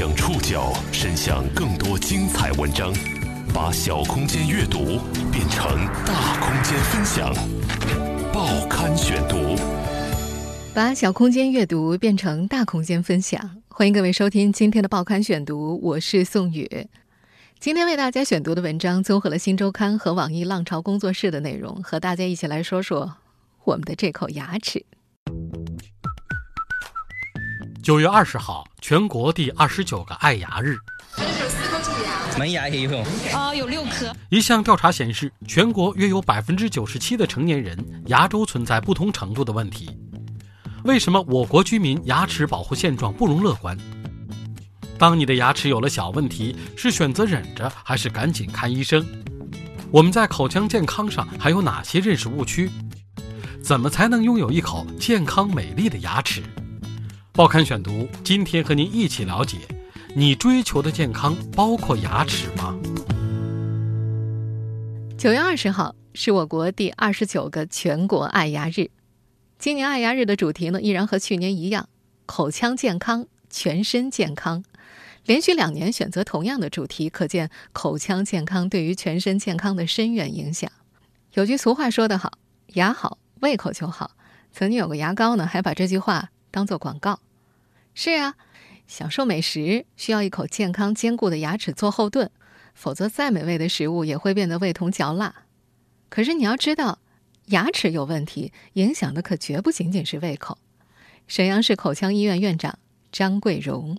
将触角伸向更多精彩文章，把小空间阅读变成大空间分享。报刊选读，把小空间阅读变成大空间分享。欢迎各位收听今天的报刊选读，我是宋宇。今天为大家选读的文章综合了《新周刊》和网易浪潮工作室的内容，和大家一起来说说我们的这口牙齿。九月二十号，全国第二十九个爱牙日。门牙也有哦，有六颗。一项调查显示，全国约有百分之九十七的成年人牙周存在不同程度的问题。为什么我国居民牙齿保护现状不容乐观？当你的牙齿有了小问题，是选择忍着，还是赶紧看医生？我们在口腔健康上还有哪些认识误区？怎么才能拥有一口健康美丽的牙齿？报刊选读，今天和您一起了解：你追求的健康包括牙齿吗？九月二十号是我国第二十九个全国爱牙日。今年爱牙日的主题呢，依然和去年一样，口腔健康，全身健康。连续两年选择同样的主题，可见口腔健康对于全身健康的深远影响。有句俗话说得好：“牙好，胃口就好。”曾经有个牙膏呢，还把这句话当做广告。是啊，享受美食需要一口健康坚固的牙齿做后盾，否则再美味的食物也会变得味同嚼蜡。可是你要知道，牙齿有问题，影响的可绝不仅仅是胃口。沈阳市口腔医院院长张桂荣。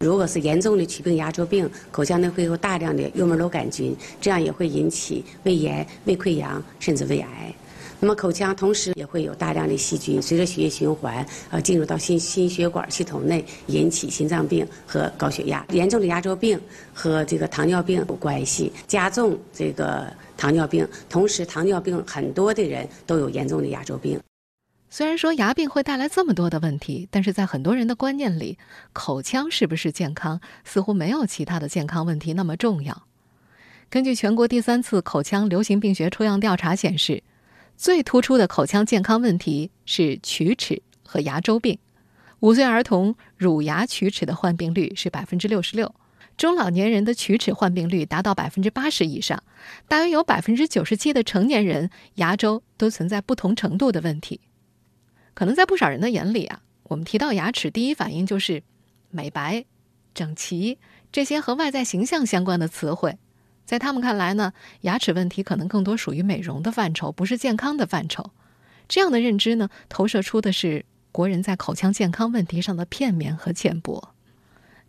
如果是严重的龋病、牙周病，口腔内会有大量的幽门螺杆菌，这样也会引起胃炎、胃溃疡，甚至胃癌。那么口腔同时也会有大量的细菌，随着血液循环，呃，进入到心心血管系统内，引起心脏病和高血压。严重的牙周病和这个糖尿病有关系，加重这个糖尿病。同时，糖尿病很多的人都有严重的牙周病。虽然说牙病会带来这么多的问题，但是在很多人的观念里，口腔是不是健康，似乎没有其他的健康问题那么重要。根据全国第三次口腔流行病学抽样调查显示，最突出的口腔健康问题是龋齿和牙周病。五岁儿童乳牙龋齿的患病率是百分之六十六，中老年人的龋齿患病率达到百分之八十以上，大约有百分之九十七的成年人牙周都存在不同程度的问题。可能在不少人的眼里啊，我们提到牙齿，第一反应就是美白、整齐这些和外在形象相关的词汇。在他们看来呢，牙齿问题可能更多属于美容的范畴，不是健康的范畴。这样的认知呢，投射出的是国人在口腔健康问题上的片面和浅薄。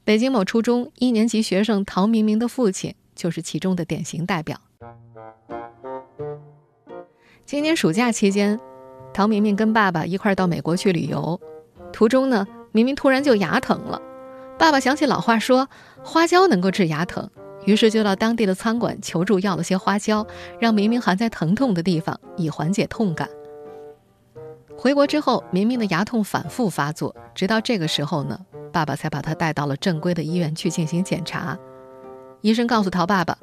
北京某初中一年级学生陶明明的父亲就是其中的典型代表。今年暑假期间。陶明明跟爸爸一块儿到美国去旅游，途中呢，明明突然就牙疼了。爸爸想起老话说花椒能够治牙疼，于是就到当地的餐馆求助要了些花椒，让明明含在疼痛的地方，以缓解痛感。回国之后，明明的牙痛反复发作，直到这个时候呢，爸爸才把他带到了正规的医院去进行检查。医生告诉陶爸爸。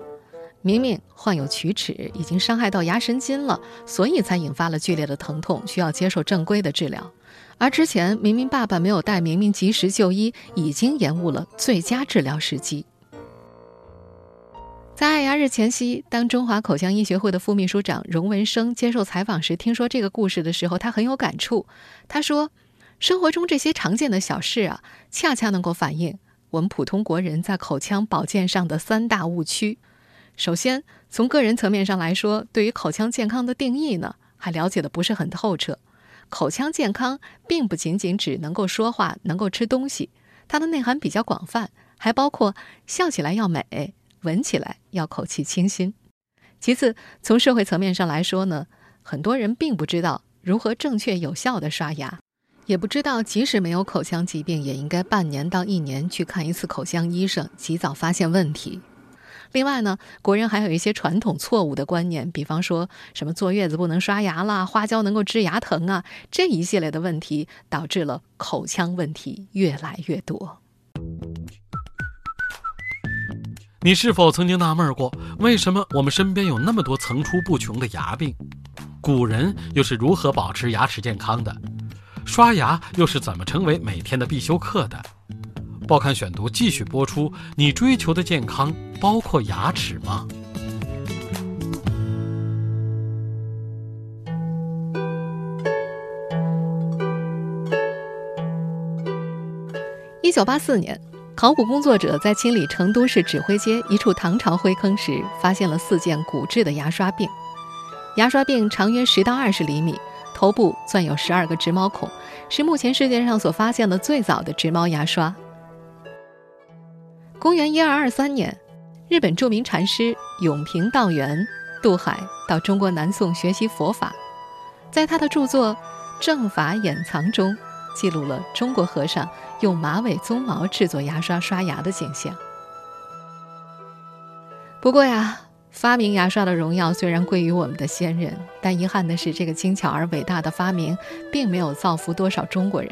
明明患有龋齿，已经伤害到牙神经了，所以才引发了剧烈的疼痛，需要接受正规的治疗。而之前明明爸爸没有带明明及时就医，已经延误了最佳治疗时机。在爱牙日前夕，当中华口腔医学会的副秘书长荣文生接受采访时，听说这个故事的时候，他很有感触。他说：“生活中这些常见的小事啊，恰恰能够反映我们普通国人在口腔保健上的三大误区。”首先，从个人层面上来说，对于口腔健康的定义呢，还了解的不是很透彻。口腔健康并不仅仅只能够说话、能够吃东西，它的内涵比较广泛，还包括笑起来要美，闻起来要口气清新。其次，从社会层面上来说呢，很多人并不知道如何正确有效的刷牙，也不知道即使没有口腔疾病，也应该半年到一年去看一次口腔医生，及早发现问题。另外呢，国人还有一些传统错误的观念，比方说什么坐月子不能刷牙啦，花椒能够治牙疼啊，这一系列的问题，导致了口腔问题越来越多。你是否曾经纳闷过，为什么我们身边有那么多层出不穷的牙病？古人又是如何保持牙齿健康的？刷牙又是怎么成为每天的必修课的？报刊选读继续播出。你追求的健康包括牙齿吗？一九八四年，考古工作者在清理成都市指挥街一处唐朝灰坑时，发现了四件骨质的牙刷柄。牙刷柄长约十到二十厘米，头部钻有十二个直毛孔，是目前世界上所发现的最早的直毛牙刷。公元一二二三年，日本著名禅师永平道元渡海到中国南宋学习佛法，在他的著作《正法掩藏》中，记录了中国和尚用马尾鬃毛制作牙刷刷牙的景象。不过呀，发明牙刷的荣耀虽然归于我们的先人，但遗憾的是，这个精巧而伟大的发明并没有造福多少中国人。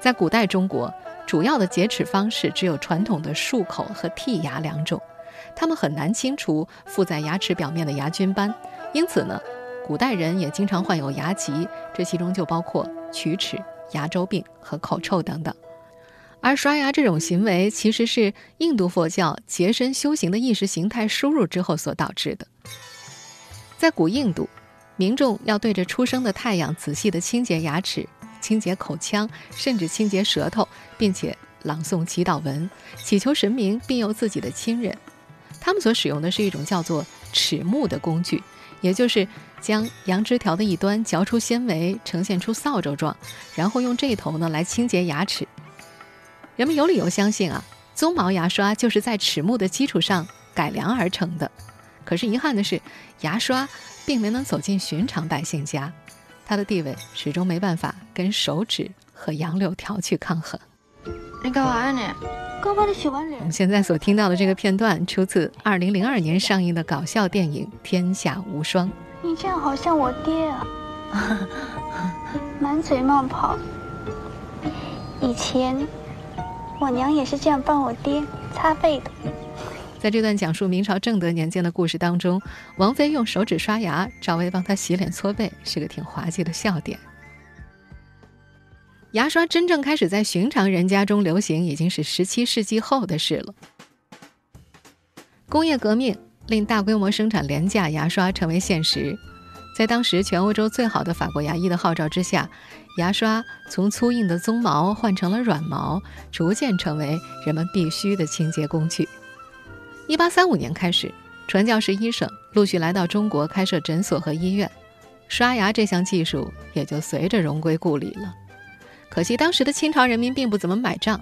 在古代中国。主要的洁齿方式只有传统的漱口和剔牙两种，他们很难清除附在牙齿表面的牙菌斑，因此呢，古代人也经常患有牙疾，这其中就包括龋齿、牙周病和口臭等等。而刷牙这种行为其实是印度佛教洁身修行的意识形态输入之后所导致的。在古印度，民众要对着初升的太阳仔细地清洁牙齿。清洁口腔，甚至清洁舌头，并且朗诵祈祷文，祈求神明庇佑自己的亲人。他们所使用的是一种叫做齿木的工具，也就是将羊脂条的一端嚼出纤维，呈现出扫帚状，然后用这头呢来清洁牙齿。人们有理由相信啊，鬃毛牙刷就是在齿木的基础上改良而成的。可是遗憾的是，牙刷并没能走进寻常百姓家。它的地位始终没办法跟手指和杨柳条去抗衡。你干嘛呀你？刚把你洗完脸。我们现在所听到的这个片段出自2002年上映的搞笑电影《天下无双》。你这样好像我爹啊，满嘴冒泡。以前我娘也是这样帮我爹擦背的。在这段讲述明朝正德年间的故事当中，王妃用手指刷牙，赵薇帮她洗脸搓背，是个挺滑稽的笑点。牙刷真正开始在寻常人家中流行，已经是十七世纪后的事了。工业革命令大规模生产廉价牙刷成为现实，在当时全欧洲最好的法国牙医的号召之下，牙刷从粗硬的鬃毛换成了软毛，逐渐成为人们必须的清洁工具。一八三五年开始，传教士医生陆续来到中国开设诊所和医院，刷牙这项技术也就随着荣归故里了。可惜当时的清朝人民并不怎么买账，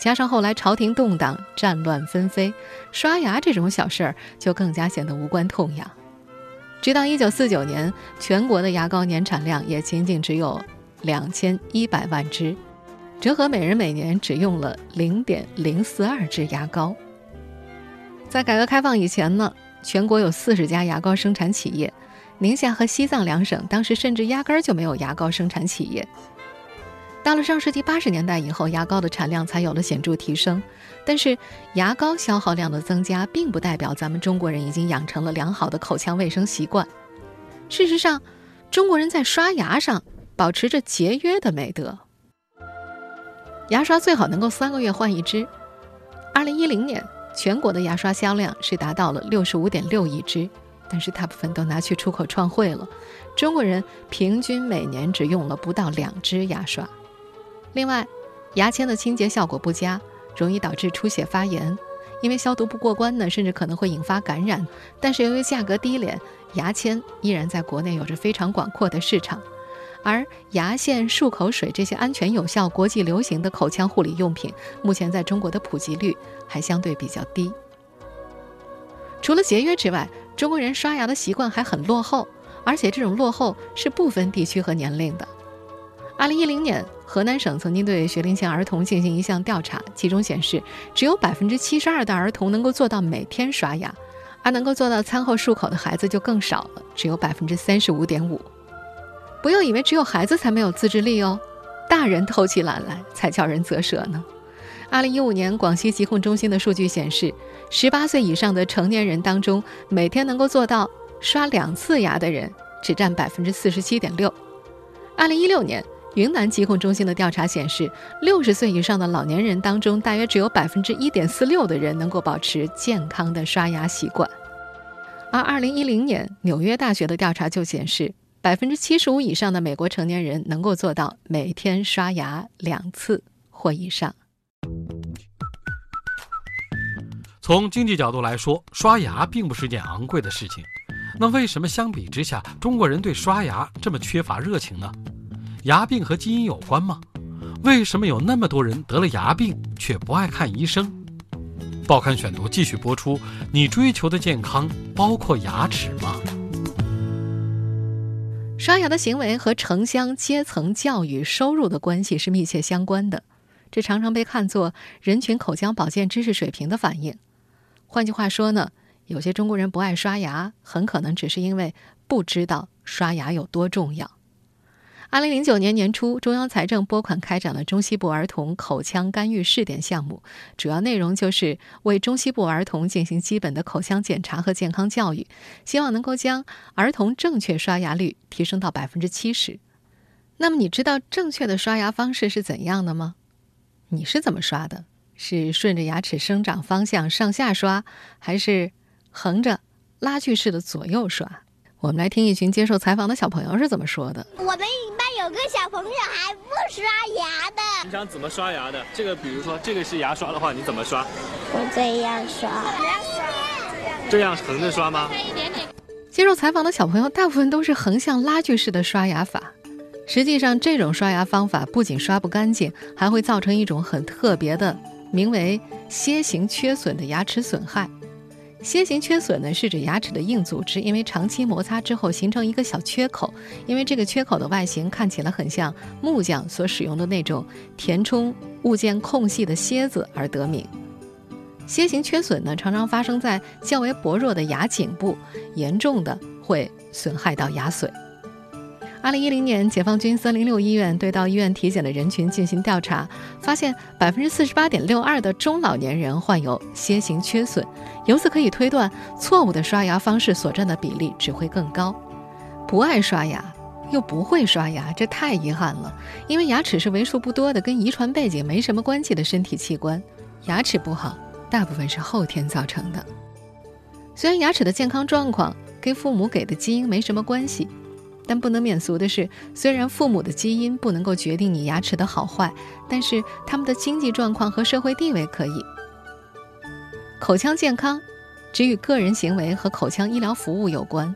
加上后来朝廷动荡、战乱纷飞，刷牙这种小事儿就更加显得无关痛痒。直到一九四九年，全国的牙膏年产量也仅仅只有两千一百万支，折合每人每年只用了零点零四二支牙膏。在改革开放以前呢，全国有四十家牙膏生产企业，宁夏和西藏两省当时甚至压根儿就没有牙膏生产企业。到了上世纪八十年代以后，牙膏的产量才有了显著提升。但是，牙膏消耗量的增加，并不代表咱们中国人已经养成了良好的口腔卫生习惯。事实上，中国人在刷牙上保持着节约的美德。牙刷最好能够三个月换一支。二零一零年。全国的牙刷销量是达到了六十五点六亿支，但是大部分都拿去出口创汇了。中国人平均每年只用了不到两支牙刷。另外，牙签的清洁效果不佳，容易导致出血发炎，因为消毒不过关呢，甚至可能会引发感染。但是由于价格低廉，牙签依然在国内有着非常广阔的市场。而牙线、漱口水这些安全有效、国际流行的口腔护理用品，目前在中国的普及率还相对比较低。除了节约之外，中国人刷牙的习惯还很落后，而且这种落后是不分地区和年龄的。二零一零年，河南省曾经对学龄前儿童进行一项调查，其中显示，只有百分之七十二的儿童能够做到每天刷牙，而能够做到餐后漱口的孩子就更少了，只有百分之三十五点五。不要以为只有孩子才没有自制力哦，大人偷起懒来才叫人啧舌呢。二零一五年广西疾控中心的数据显示，十八岁以上的成年人当中，每天能够做到刷两次牙的人只占百分之四十七点六。二零一六年，云南疾控中心的调查显示，六十岁以上的老年人当中，大约只有百分之一点四六的人能够保持健康的刷牙习惯。而二零一零年纽约大学的调查就显示，百分之七十五以上的美国成年人能够做到每天刷牙两次或以上。从经济角度来说，刷牙并不是件昂贵的事情。那为什么相比之下，中国人对刷牙这么缺乏热情呢？牙病和基因有关吗？为什么有那么多人得了牙病却不爱看医生？报刊选读继续播出。你追求的健康包括牙齿吗？刷牙的行为和城乡阶层、教育、收入的关系是密切相关的，这常常被看作人群口腔保健知识水平的反应。换句话说呢，有些中国人不爱刷牙，很可能只是因为不知道刷牙有多重要。二零零九年年初，中央财政拨款开展了中西部儿童口腔干预试点项目，主要内容就是为中西部儿童进行基本的口腔检查和健康教育，希望能够将儿童正确刷牙率提升到百分之七十。那么，你知道正确的刷牙方式是怎样的吗？你是怎么刷的？是顺着牙齿生长方向上下刷，还是横着拉锯式的左右刷？我们来听一群接受采访的小朋友是怎么说的。我们有个小朋友还不刷牙的。你想怎么刷牙的？这个，比如说这个是牙刷的话，你怎么刷？我这样刷。这样横着刷吗？接受采访的小朋友大部分都是横向拉锯式的刷牙法。实际上，这种刷牙方法不仅刷不干净，还会造成一种很特别的，名为楔形缺损的牙齿损害。楔形缺损呢，是指牙齿的硬组织因为长期摩擦之后形成一个小缺口，因为这个缺口的外形看起来很像木匠所使用的那种填充物件空隙的楔子而得名。楔形缺损呢，常常发生在较为薄弱的牙颈部，严重的会损害到牙髓。二零一零年，解放军三零六医院对到医院体检的人群进行调查，发现百分之四十八点六二的中老年人患有楔形缺损。由此可以推断，错误的刷牙方式所占的比例只会更高。不爱刷牙又不会刷牙，这太遗憾了。因为牙齿是为数不多的跟遗传背景没什么关系的身体器官，牙齿不好大部分是后天造成的。虽然牙齿的健康状况跟父母给的基因没什么关系。但不能免俗的是，虽然父母的基因不能够决定你牙齿的好坏，但是他们的经济状况和社会地位可以。口腔健康只与个人行为和口腔医疗服务有关，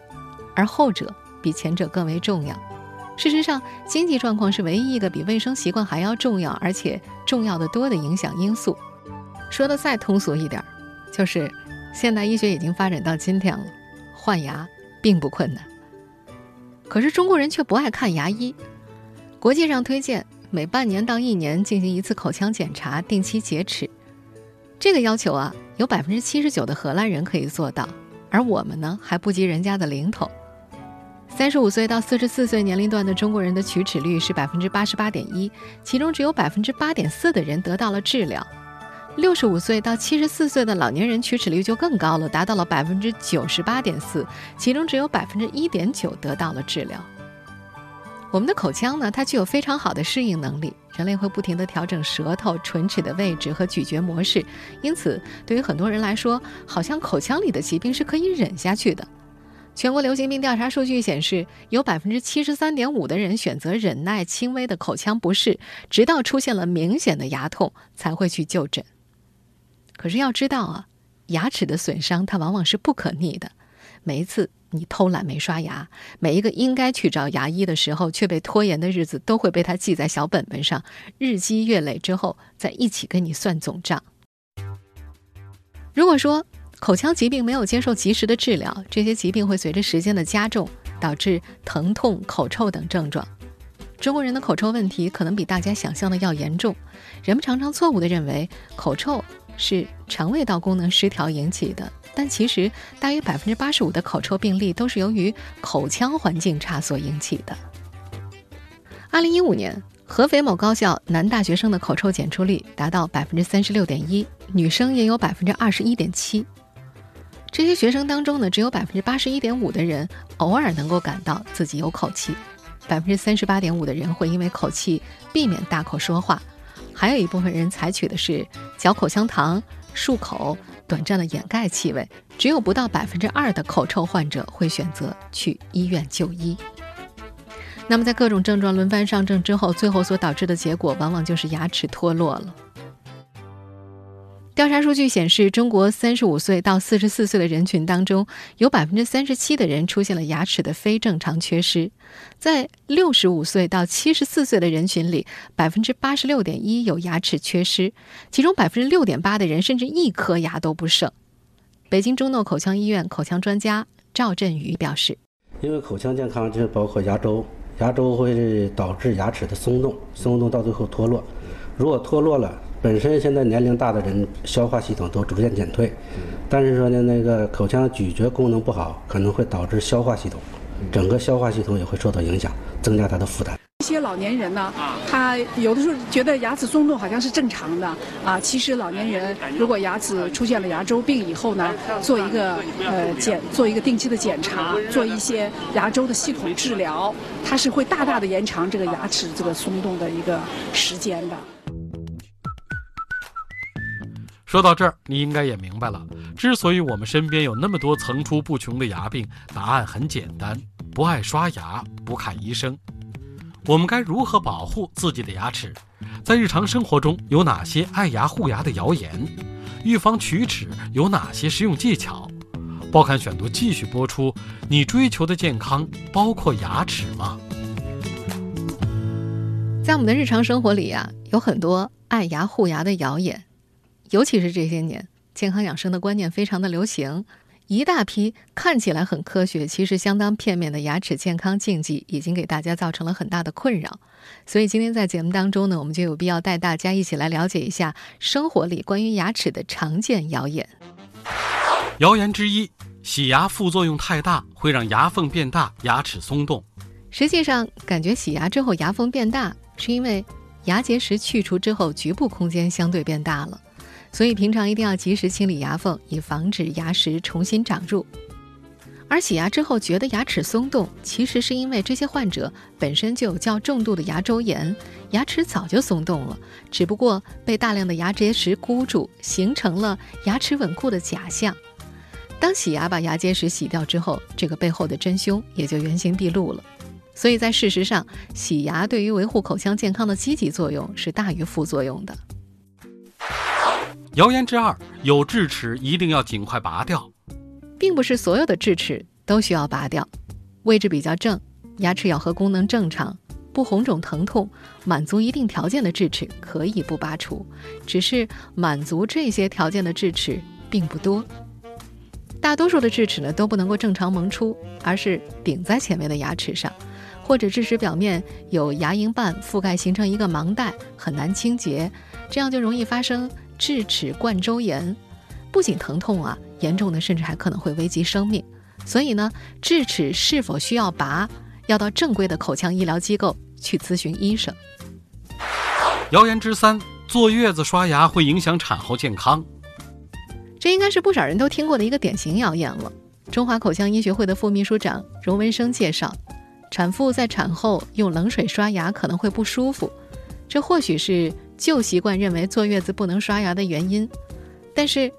而后者比前者更为重要。事实上，经济状况是唯一一个比卫生习惯还要重要，而且重要的多的影响因素。说的再通俗一点，就是现代医学已经发展到今天了，换牙并不困难。可是中国人却不爱看牙医。国际上推荐每半年到一年进行一次口腔检查，定期洁齿。这个要求啊，有百分之七十九的荷兰人可以做到，而我们呢还不及人家的零头。三十五岁到四十四岁年龄段的中国人的龋齿率是百分之八十八点一，其中只有百分之八点四的人得到了治疗。六十五岁到七十四岁的老年人龋齿率就更高了，达到了百分之九十八点四，其中只有百分之一点九得到了治疗。我们的口腔呢，它具有非常好的适应能力，人类会不停地调整舌头、唇齿的位置和咀嚼模式，因此对于很多人来说，好像口腔里的疾病是可以忍下去的。全国流行病调查数据显示，有百分之七十三点五的人选择忍耐轻微的口腔不适，直到出现了明显的牙痛才会去就诊。可是要知道啊，牙齿的损伤它往往是不可逆的。每一次你偷懒没刷牙，每一个应该去找牙医的时候却被拖延的日子，都会被他记在小本本上，日积月累之后再一起跟你算总账。如果说口腔疾病没有接受及时的治疗，这些疾病会随着时间的加重，导致疼痛、口臭等症状。中国人的口臭问题可能比大家想象的要严重，人们常常错误地认为口臭。是肠胃道功能失调引起的，但其实大约百分之八十五的口臭病例都是由于口腔环境差所引起的。二零一五年，合肥某高校男大学生的口臭检出率达到百分之三十六点一，女生也有百分之二十一点七。这些学生当中呢，只有百分之八十一点五的人偶尔能够感到自己有口气。百分之三十八点五的人会因为口气避免大口说话，还有一部分人采取的是嚼口香糖、漱口，短暂的掩盖气味。只有不到百分之二的口臭患者会选择去医院就医。那么，在各种症状轮番上阵之后，最后所导致的结果往往就是牙齿脱落了。调查数据显示，中国三十五岁到四十四岁的人群当中，有百分之三十七的人出现了牙齿的非正常缺失；在六十五岁到七十四岁的人群里，百分之八十六点一有牙齿缺失，其中百分之六点八的人甚至一颗牙都不剩。北京中诺口腔医院口腔专家赵振宇表示：“因为口腔健康就是包括牙周，牙周会导致牙齿的松动，松动到最后脱落。如果脱落了，本身现在年龄大的人消化系统都逐渐减退，但是说呢，那个口腔咀嚼功能不好，可能会导致消化系统，整个消化系统也会受到影响，增加它的负担。一些老年人呢，他有的时候觉得牙齿松动好像是正常的啊，其实老年人如果牙齿出现了牙周病以后呢，做一个呃检，做一个定期的检查，做一些牙周的系统治疗，它是会大大的延长这个牙齿这个松动的一个时间的。说到这儿，你应该也明白了。之所以我们身边有那么多层出不穷的牙病，答案很简单：不爱刷牙，不看医生。我们该如何保护自己的牙齿？在日常生活中有哪些爱牙护牙的谣言？预防龋齿有哪些实用技巧？报刊选读继续播出。你追求的健康包括牙齿吗？在我们的日常生活里呀，有很多爱牙护牙的谣言。尤其是这些年，健康养生的观念非常的流行，一大批看起来很科学，其实相当片面的牙齿健康禁忌，已经给大家造成了很大的困扰。所以今天在节目当中呢，我们就有必要带大家一起来了解一下生活里关于牙齿的常见谣言。谣言之一：洗牙副作用太大，会让牙缝变大，牙齿松动。实际上，感觉洗牙之后牙缝变大，是因为牙结石去除之后，局部空间相对变大了。所以平常一定要及时清理牙缝，以防止牙石重新长入。而洗牙之后觉得牙齿松动，其实是因为这些患者本身就有较重度的牙周炎，牙齿早就松动了，只不过被大量的牙结石箍住，形成了牙齿稳固的假象。当洗牙把牙结石洗掉之后，这个背后的真凶也就原形毕露了。所以在事实上，洗牙对于维护口腔健康的积极作用是大于副作用的。谣言之二：有智齿一定要尽快拔掉，并不是所有的智齿都需要拔掉。位置比较正、牙齿咬合功能正常、不红肿疼痛、满足一定条件的智齿可以不拔除。只是满足这些条件的智齿并不多。大多数的智齿呢都不能够正常萌出，而是顶在前面的牙齿上，或者智齿表面有牙龈瓣覆盖，形成一个盲袋，很难清洁，这样就容易发生。智齿冠周炎不仅疼痛啊，严重的甚至还可能会危及生命。所以呢，智齿是否需要拔，要到正规的口腔医疗机构去咨询医生。谣言之三：坐月子刷牙会影响产后健康。这应该是不少人都听过的一个典型谣言了。中华口腔医学会的副秘书长荣文生介绍，产妇在产后用冷水刷牙可能会不舒服，这或许是。旧习惯认为坐月子不能刷牙的原因，但是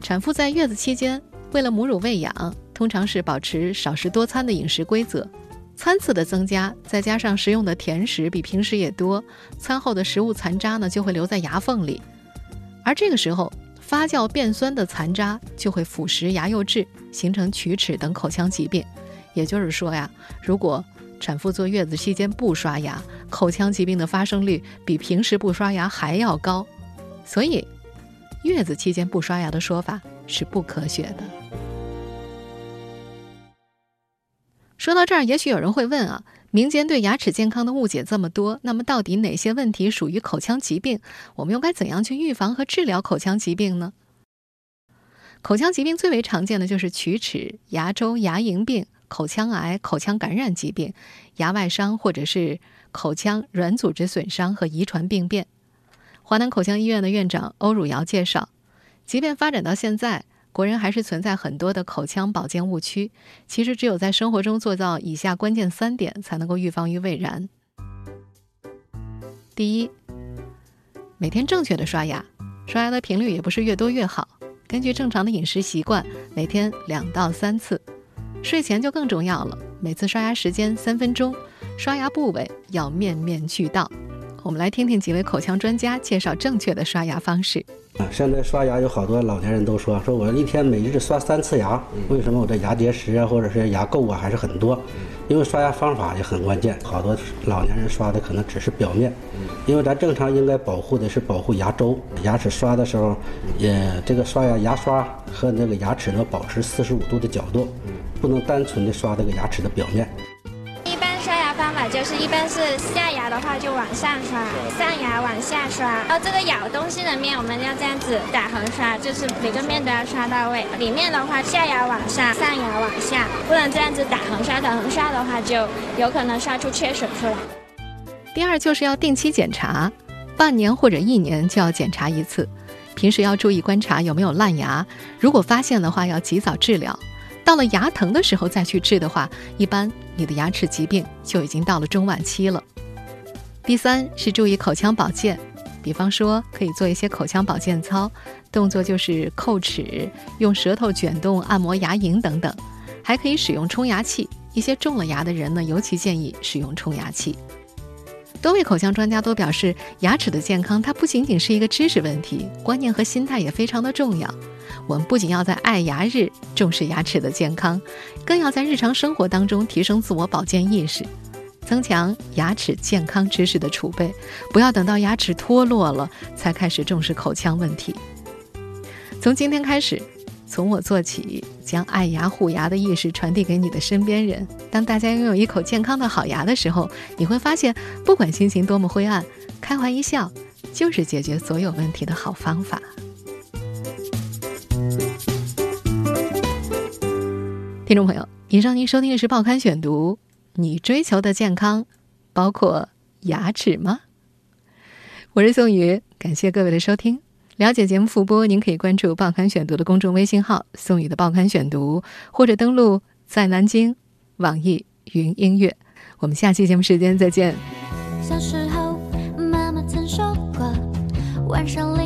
产妇在月子期间为了母乳喂养，通常是保持少食多餐的饮食规则，餐次的增加，再加上食用的甜食比平时也多，餐后的食物残渣呢就会留在牙缝里，而这个时候发酵变酸的残渣就会腐蚀牙釉质，形成龋齿等口腔疾病。也就是说呀，如果产妇坐月子期间不刷牙，口腔疾病的发生率比平时不刷牙还要高，所以月子期间不刷牙的说法是不科学的。说到这儿，也许有人会问啊，民间对牙齿健康的误解这么多，那么到底哪些问题属于口腔疾病？我们又该怎样去预防和治疗口腔疾病呢？口腔疾病最为常见的就是龋齿、牙周、牙龈病。口腔癌、口腔感染疾病、牙外伤或者是口腔软组织损伤和遗传病变。华南口腔医院的院长欧汝尧介绍，即便发展到现在，国人还是存在很多的口腔保健误区。其实，只有在生活中做到以下关键三点，才能够预防于未然。第一，每天正确的刷牙，刷牙的频率也不是越多越好。根据正常的饮食习惯，每天两到三次。睡前就更重要了，每次刷牙时间三分钟，刷牙部位要面面俱到。我们来听听几位口腔专家介绍正确的刷牙方式。啊，现在刷牙有好多老年人都说，说我一天每日刷三次牙，为什么我的牙结石啊，或者是牙垢啊还是很多？因为刷牙方法也很关键，好多老年人刷的可能只是表面，因为咱正常应该保护的是保护牙周，牙齿刷的时候，也这个刷牙牙刷和那个牙齿呢保持四十五度的角度，不能单纯的刷这个牙齿的表面。一般刷牙方法就是一般是下牙的话就往上刷，上牙往下刷。然后这个咬东西的面我们要这样子打横刷，就是每个面都要刷到位。里面的话下牙往上，上牙往下，不能这样子打横刷。打横刷的话就有可能刷出缺损出来。第二就是要定期检查，半年或者一年就要检查一次。平时要注意观察有没有烂牙，如果发现的话要及早治疗。到了牙疼的时候再去治的话，一般你的牙齿疾病就已经到了中晚期了。第三是注意口腔保健，比方说可以做一些口腔保健操，动作就是叩齿、用舌头卷动、按摩牙龈等等，还可以使用冲牙器。一些种了牙的人呢，尤其建议使用冲牙器。多位口腔专家都表示，牙齿的健康它不仅仅是一个知识问题，观念和心态也非常的重要。我们不仅要在爱牙日重视牙齿的健康，更要在日常生活当中提升自我保健意识，增强牙齿健康知识的储备。不要等到牙齿脱落了才开始重视口腔问题。从今天开始，从我做起，将爱牙护牙的意识传递给你的身边人。当大家拥有一口健康的好牙的时候，你会发现，不管心情多么灰暗，开怀一笑就是解决所有问题的好方法。听众朋友，以上您收听的是《报刊选读》，你追求的健康包括牙齿吗？我是宋宇，感谢各位的收听。了解节目复播，您可以关注《报刊选读》的公众微信号“宋宇的报刊选读”，或者登录在南京网易云音乐。我们下期节目时间再见。小时候，妈妈曾说过，晚上